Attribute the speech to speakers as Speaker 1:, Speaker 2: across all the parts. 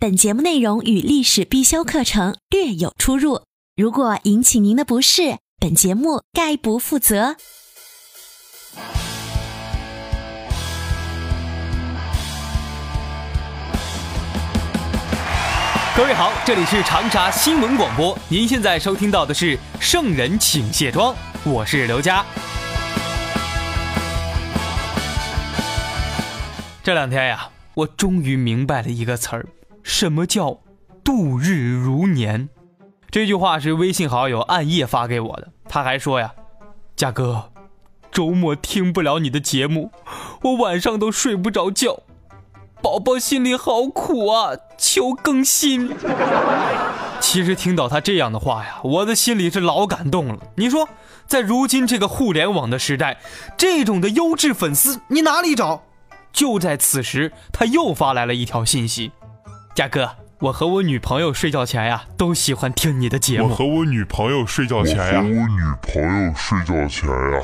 Speaker 1: 本节目内容与历史必修课程略有出入，如果引起您的不适，本节目概不负责。
Speaker 2: 各位好，这里是长沙新闻广播，您现在收听到的是《圣人请卸妆》，我是刘佳。这两天呀，我终于明白了一个词儿。什么叫度日如年？这句话是微信好友暗夜发给我的。他还说呀：“嘉哥，周末听不了你的节目，我晚上都睡不着觉，宝宝心里好苦啊，求更新。”其实听到他这样的话呀，我的心里是老感动了。你说，在如今这个互联网的时代，这种的优质粉丝你哪里找？就在此时，他又发来了一条信息。嘉哥，我和我女朋友睡觉前呀，都喜欢听你的节目。
Speaker 3: 我和我女朋友睡觉前呀，
Speaker 4: 我和我女朋友睡觉前呀。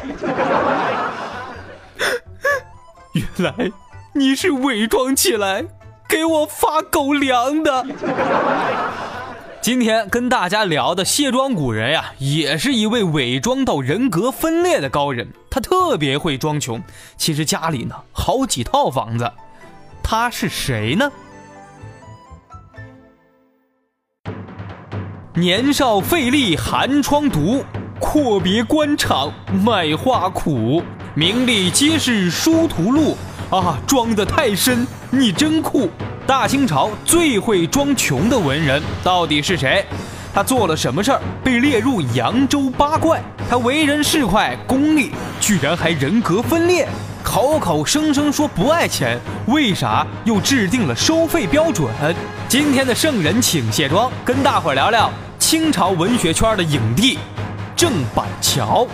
Speaker 2: 原来你是伪装起来给我发狗粮的。今天跟大家聊的卸妆古人呀，也是一位伪装到人格分裂的高人。他特别会装穷，其实家里呢好几套房子。他是谁呢？年少费力寒窗读，阔别官场卖画苦。名利皆是殊途路啊！装得太深，你真酷。大清朝最会装穷的文人到底是谁？他做了什么事儿被列入扬州八怪？他为人市侩功利，居然还人格分裂，口口声声说不爱钱，为啥又制定了收费标准？今天的圣人请卸妆，跟大伙儿聊聊。清朝文学圈的影帝郑板桥。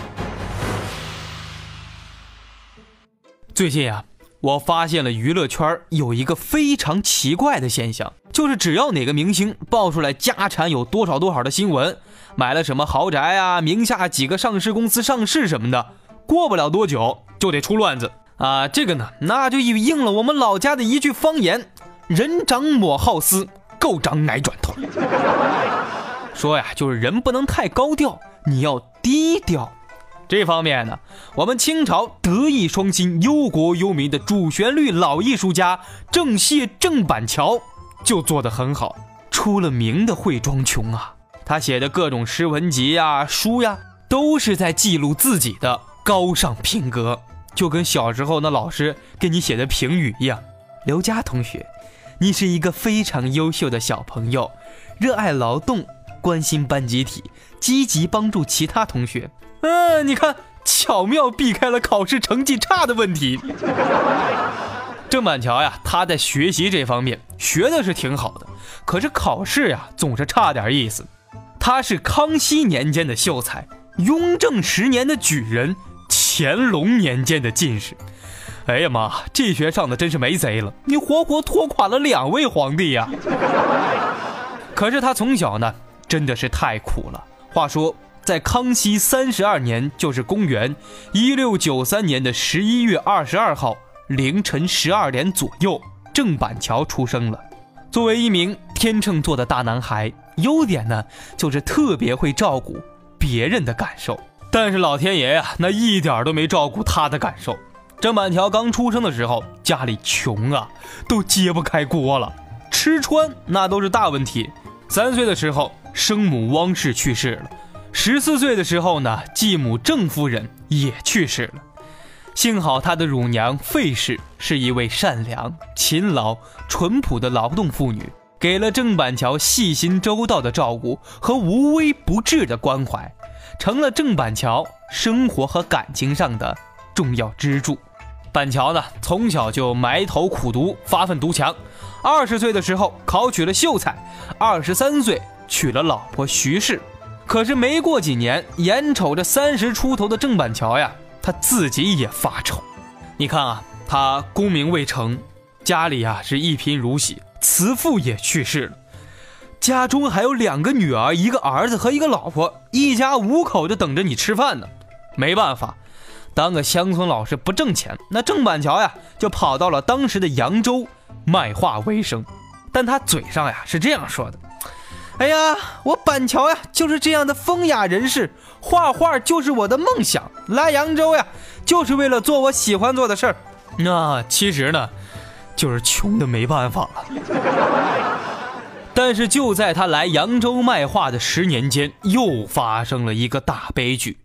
Speaker 2: 最近啊，我发现了娱乐圈有一个非常奇怪的现象，就是只要哪个明星爆出来家产有多少多少的新闻，买了什么豪宅啊，名下几个上市公司上市什么的，过不了多久就得出乱子啊。这个呢，那就应了我们老家的一句方言：“人长抹好丝，狗长矮转头。”说呀，就是人不能太高调，你要低调。这方面呢，我们清朝德艺双馨、忧国忧民的主旋律老艺术家郑燮郑板桥就做得很好，出了名的会装穷啊。他写的各种诗文集呀、书呀，都是在记录自己的高尚品格，就跟小时候那老师给你写的评语一样。刘佳同学，你是一个非常优秀的小朋友，热爱劳动。关心班集体，积极帮助其他同学。嗯，你看，巧妙避开了考试成绩差的问题。郑板桥呀，他在学习这方面学的是挺好的，可是考试呀总是差点意思。他是康熙年间的秀才，雍正十年的举人，乾隆年间的进士。哎呀妈，这学上的真是没贼了！你活活拖垮了两位皇帝呀！可是他从小呢。真的是太苦了。话说，在康熙三十二年，就是公元一六九三年的十一月二十二号凌晨十二点左右，郑板桥出生了。作为一名天秤座的大男孩，优点呢就是特别会照顾别人的感受。但是老天爷呀，那一点都没照顾他的感受。郑板桥刚出生的时候，家里穷啊，都揭不开锅了，吃穿那都是大问题。三岁的时候。生母汪氏去世了，十四岁的时候呢，继母郑夫人也去世了。幸好他的乳娘费氏是一位善良、勤劳、淳朴的劳动妇女，给了郑板桥细心周到的照顾和无微不至的关怀，成了郑板桥生活和感情上的重要支柱。板桥呢，从小就埋头苦读，发奋图强。二十岁的时候考取了秀才，二十三岁。娶了老婆徐氏。可是没过几年，眼瞅着三十出头的郑板桥呀，他自己也发愁。你看啊，他功名未成，家里呀是一贫如洗，慈父也去世了，家中还有两个女儿、一个儿子和一个老婆，一家五口就等着你吃饭呢。没办法，当个乡村老师不挣钱，那郑板桥呀就跑到了当时的扬州卖画为生。但他嘴上呀是这样说的。哎呀，我板桥呀，就是这样的风雅人士，画画就是我的梦想。来扬州呀，就是为了做我喜欢做的事儿。那其实呢，就是穷的没办法了。但是就在他来扬州卖画的十年间，又发生了一个大悲剧，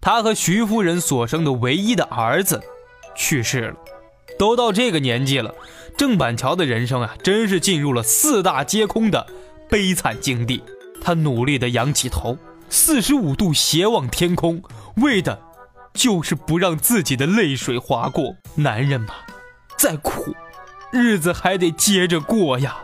Speaker 2: 他和徐夫人所生的唯一的儿子去世了。都到这个年纪了，郑板桥的人生啊，真是进入了四大皆空的。悲惨境地，他努力地仰起头，四十五度斜望天空，为的，就是不让自己的泪水划过。男人嘛，再苦，日子还得接着过呀。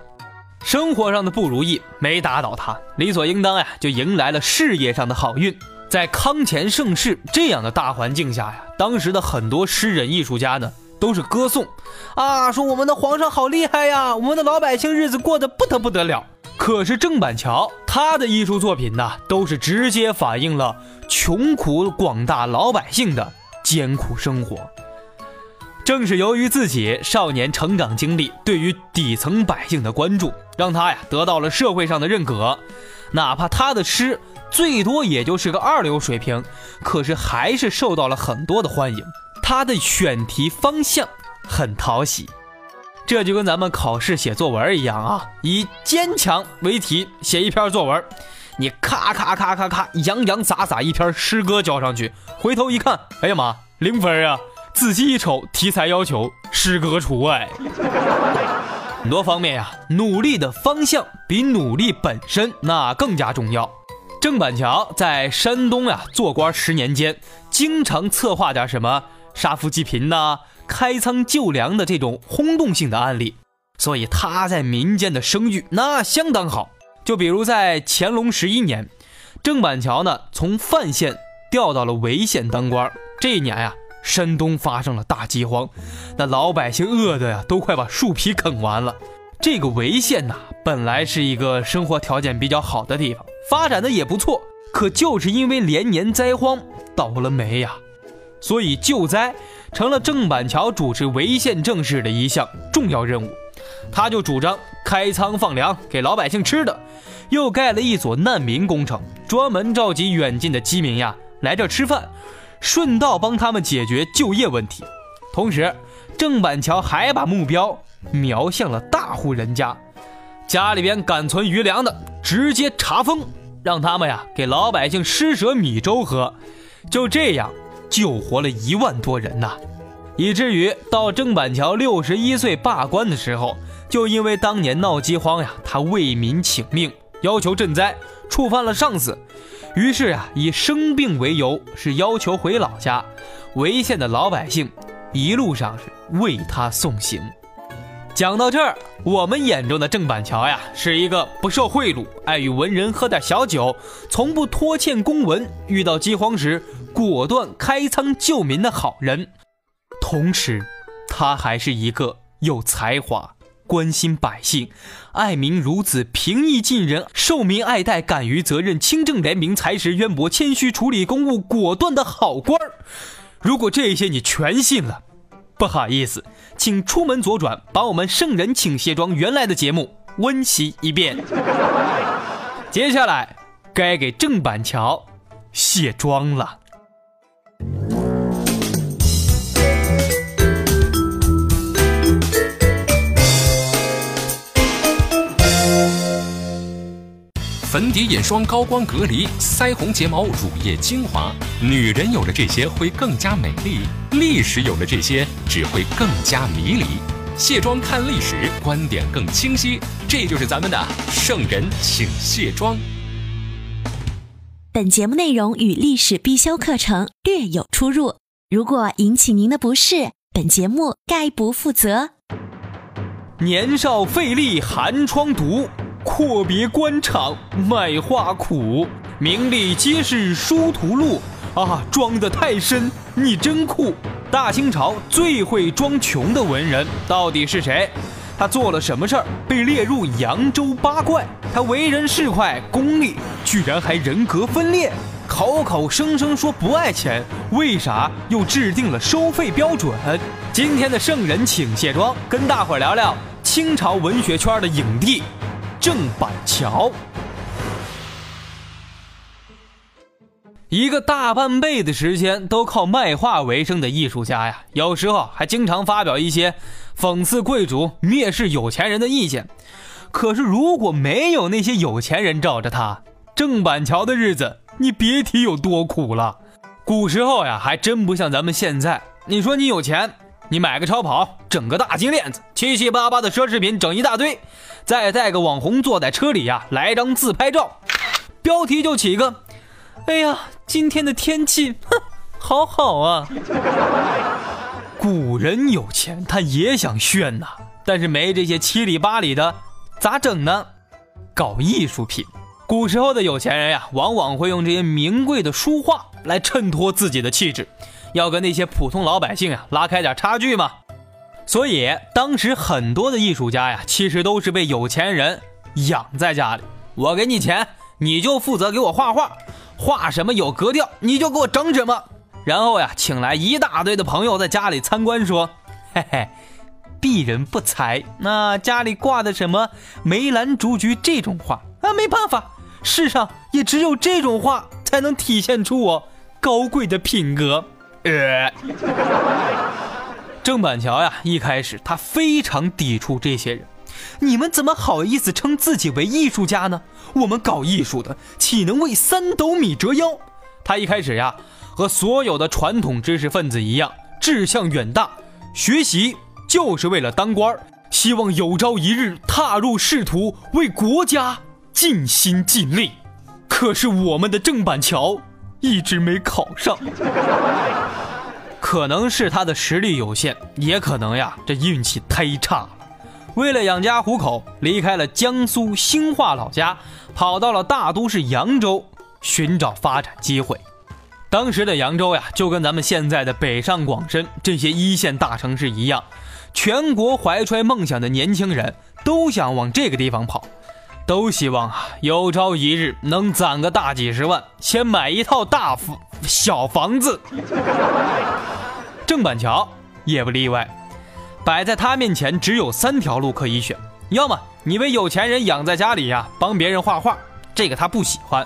Speaker 2: 生活上的不如意没打倒他，理所应当呀，就迎来了事业上的好运。在康乾盛世这样的大环境下呀，当时的很多诗人艺术家呢，都是歌颂，啊，说我们的皇上好厉害呀，我们的老百姓日子过得不得不得了。可是郑板桥他的艺术作品呢，都是直接反映了穷苦广大老百姓的艰苦生活。正是由于自己少年成长经历对于底层百姓的关注，让他呀得到了社会上的认可。哪怕他的诗最多也就是个二流水平，可是还是受到了很多的欢迎。他的选题方向很讨喜。这就跟咱们考试写作文一样啊，以坚强为题写一篇作文，你咔咔咔咔咔洋洋洒洒一篇诗歌交上去，回头一看，哎呀妈，零分啊！仔细一瞅，题材要求诗歌除外。很多方面呀，努力的方向比努力本身那更加重要。郑板桥在山东呀做官十年间，经常策划点什么杀富济贫呐。开仓救粮的这种轰动性的案例，所以他在民间的声誉那相当好。就比如在乾隆十一年，郑板桥呢从范县调到了潍县当官。这一年呀，山东发生了大饥荒，那老百姓饿的呀都快把树皮啃完了。这个潍县呐，本来是一个生活条件比较好的地方，发展的也不错，可就是因为连年灾荒倒了霉呀，所以救灾。成了郑板桥主持潍县政事的一项重要任务，他就主张开仓放粮给老百姓吃的，又盖了一所难民工程，专门召集远近的饥民呀来这吃饭，顺道帮他们解决就业问题。同时，郑板桥还把目标瞄向了大户人家，家里边敢存余粮的，直接查封，让他们呀给老百姓施舍米粥喝，就这样。救活了一万多人呐，以至于到郑板桥六十一岁罢官的时候，就因为当年闹饥荒呀，他为民请命，要求赈灾，触犯了上司，于是啊，以生病为由，是要求回老家。潍县的老百姓一路上是为他送行。讲到这儿，我们眼中的郑板桥呀，是一个不受贿赂、爱与文人喝点小酒、从不拖欠公文、遇到饥荒时果断开仓救民的好人。同时，他还是一个有才华、关心百姓、爱民如子、平易近人、受民爱戴、敢于责任、清正廉明、才识渊博、谦虚处理公务、果断的好官儿。如果这些你全信了，不好意思。请出门左转，把我们圣人请卸妆原来的节目温习一遍。接下来该给郑板桥卸妆了。
Speaker 5: 粉底、眼霜、高光隔离、腮红、睫毛、乳液、精华，女人有了这些会更加美丽，历史有了这些只会更加迷离。卸妆看历史，观点更清晰，这就是咱们的圣人请卸妆。
Speaker 1: 本节目内容与历史必修课程略有出入，如果引起您的不适，本节目概不负责。
Speaker 2: 年少费力寒窗毒。阔别官场卖画苦，名利皆是殊途路。啊，装得太深，你真酷！大清朝最会装穷的文人到底是谁？他做了什么事儿被列入扬州八怪？他为人市侩，功利，居然还人格分裂，口口声声说不爱钱，为啥又制定了收费标准？今天的圣人请卸妆，跟大伙儿聊聊清朝文学圈的影帝郑板桥。一个大半辈子时间都靠卖画为生的艺术家呀，有时候还经常发表一些讽刺贵族、蔑视有钱人的意见。可是如果没有那些有钱人罩着他，郑板桥的日子你别提有多苦了。古时候呀，还真不像咱们现在。你说你有钱，你买个超跑，整个大金链子，七七八八的奢侈品整一大堆，再带个网红坐在车里呀，来张自拍照，标题就起个。哎呀，今天的天气，哼，好好啊！古人有钱，他也想炫呐，但是没这些七里八里的，咋整呢？搞艺术品。古时候的有钱人呀，往往会用这些名贵的书画来衬托自己的气质，要跟那些普通老百姓啊拉开点差距嘛。所以当时很多的艺术家呀，其实都是被有钱人养在家里。我给你钱，你就负责给我画画。画什么有格调，你就给我整什么。然后呀，请来一大堆的朋友在家里参观，说：“嘿嘿，鄙人不才，那家里挂的什么梅兰竹菊这种画啊，没办法，世上也只有这种画才能体现出我高贵的品格。”呃，郑板桥呀，一开始他非常抵触这些人。你们怎么好意思称自己为艺术家呢？我们搞艺术的岂能为三斗米折腰？他一开始呀，和所有的传统知识分子一样，志向远大，学习就是为了当官希望有朝一日踏入仕途，为国家尽心尽力。可是我们的郑板桥一直没考上，可能是他的实力有限，也可能呀，这运气忒差了。为了养家糊口，离开了江苏兴化老家，跑到了大都市扬州寻找发展机会。当时的扬州呀，就跟咱们现在的北上广深这些一线大城市一样，全国怀揣梦想的年轻人都想往这个地方跑，都希望啊有朝一日能攒个大几十万，先买一套大房小房子。郑板桥也不例外。摆在他面前只有三条路可以选：要么你被有钱人养在家里呀，帮别人画画，这个他不喜欢；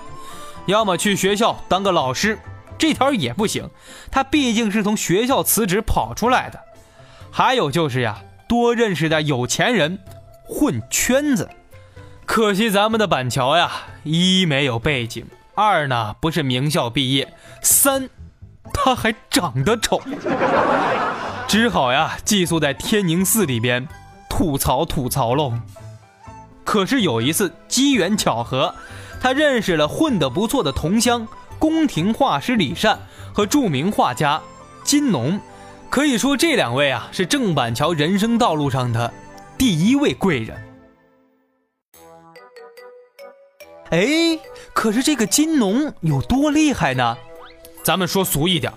Speaker 2: 要么去学校当个老师，这条也不行，他毕竟是从学校辞职跑出来的；还有就是呀，多认识点有钱人，混圈子。可惜咱们的板桥呀，一没有背景，二呢不是名校毕业，三他还长得丑。只好呀，寄宿在天宁寺里边吐槽吐槽喽。可是有一次机缘巧合，他认识了混得不错的同乡宫廷画师李善和著名画家金农。可以说这两位啊，是郑板桥人生道路上的第一位贵人。哎，可是这个金农有多厉害呢？咱们说俗一点。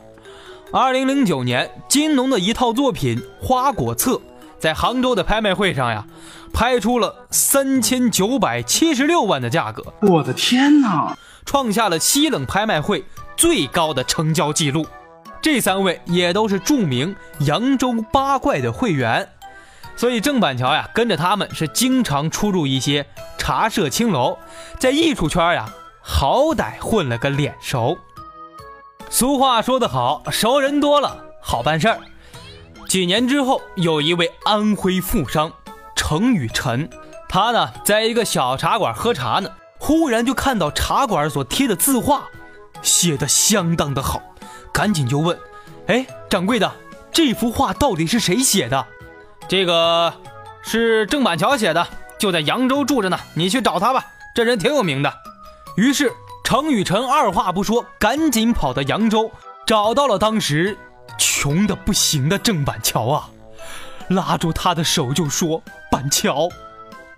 Speaker 2: 二零零九年，金农的一套作品《花果册》在杭州的拍卖会上呀，拍出了三千九百七十六万的价格。
Speaker 6: 我的天哪，
Speaker 2: 创下了西冷拍卖会最高的成交记录。这三位也都是著名扬州八怪的会员，所以郑板桥呀，跟着他们是经常出入一些茶社青楼，在艺术圈呀，好歹混了个脸熟。俗话说得好，熟人多了好办事儿。几年之后，有一位安徽富商程雨辰，他呢在一个小茶馆喝茶呢，忽然就看到茶馆所贴的字画，写的相当的好，赶紧就问：“哎，掌柜的，这幅画到底是谁写的？”这个是郑板桥写的，就在扬州住着呢，你去找他吧，这人挺有名的。于是。程雨辰二话不说，赶紧跑到扬州，找到了当时穷的不行的郑板桥啊，拉住他的手就说：“板桥，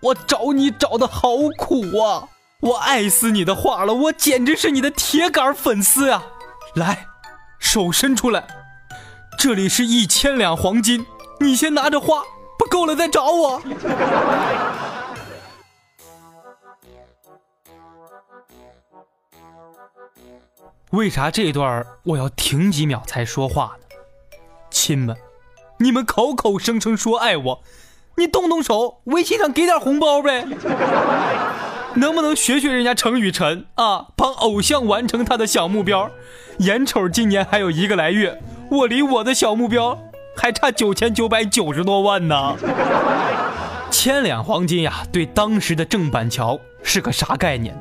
Speaker 2: 我找你找的好苦啊！我爱死你的画了，我简直是你的铁杆粉丝呀！来，手伸出来，这里是一千两黄金，你先拿着画，不够了再找我。为啥这段我要停几秒才说话呢？亲们，你们口口声声说爱我，你动动手，微信上给点红包呗。能不能学学人家程雨辰啊，帮偶像完成他的小目标？眼瞅今年还有一个来月，我离我的小目标还差九千九百九十多万呢。千两黄金呀，对当时的郑板桥是个啥概念？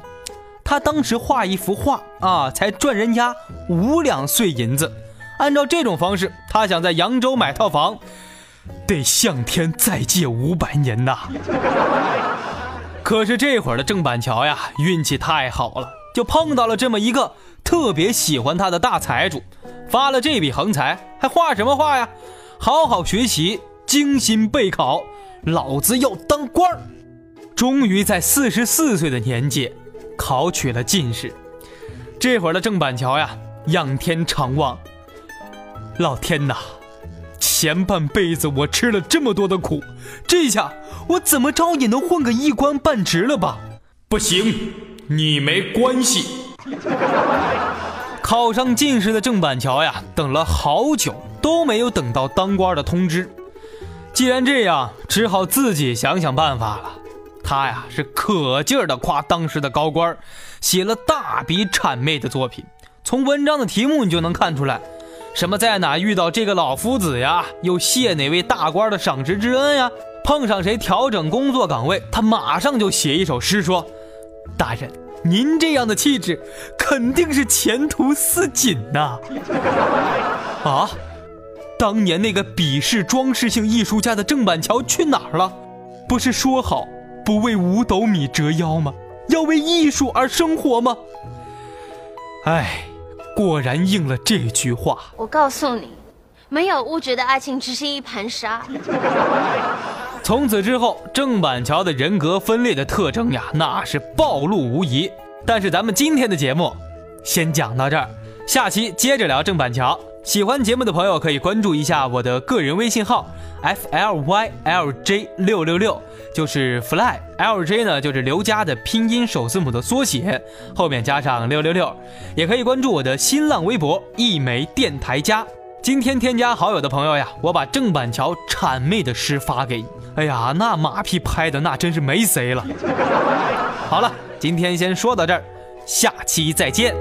Speaker 2: 他当时画一幅画啊，才赚人家五两碎银子。按照这种方式，他想在扬州买套房，得向天再借五百年呐。可是这会儿的郑板桥呀，运气太好了，就碰到了这么一个特别喜欢他的大财主，发了这笔横财，还画什么画呀？好好学习，精心备考，老子要当官儿。终于在四十四岁的年纪。考取了进士，这会儿的郑板桥呀，仰天长望。老天呐，前半辈子我吃了这么多的苦，这下我怎么着也能混个一官半职了吧？不行，你没关系。考上进士的郑板桥呀，等了好久都没有等到当官的通知。既然这样，只好自己想想办法了。他呀是可劲儿的夸当时的高官，写了大笔谄媚的作品。从文章的题目你就能看出来，什么在哪遇到这个老夫子呀，又谢哪位大官的赏识之恩呀，碰上谁调整工作岗位，他马上就写一首诗说：“大人，您这样的气质，肯定是前途似锦呐。”啊，当年那个鄙视装饰性艺术家的郑板桥去哪儿了？不是说好？不为五斗米折腰吗？要为艺术而生活吗？哎，果然应了这句话。
Speaker 6: 我告诉你，没有物质的爱情只是一盘沙。
Speaker 2: 从此之后，郑板桥的人格分裂的特征呀，那是暴露无遗。但是咱们今天的节目，先讲到这儿，下期接着聊郑板桥。喜欢节目的朋友可以关注一下我的个人微信号 f l y l j 六六六，就是 fly l j 呢，就是刘佳的拼音首字母的缩写，后面加上六六六。也可以关注我的新浪微博一枚电台家。今天添加好友的朋友呀，我把郑板桥谄媚的诗发给你。哎呀，那马屁拍的那真是没谁了。好了，今天先说到这儿，下期再见。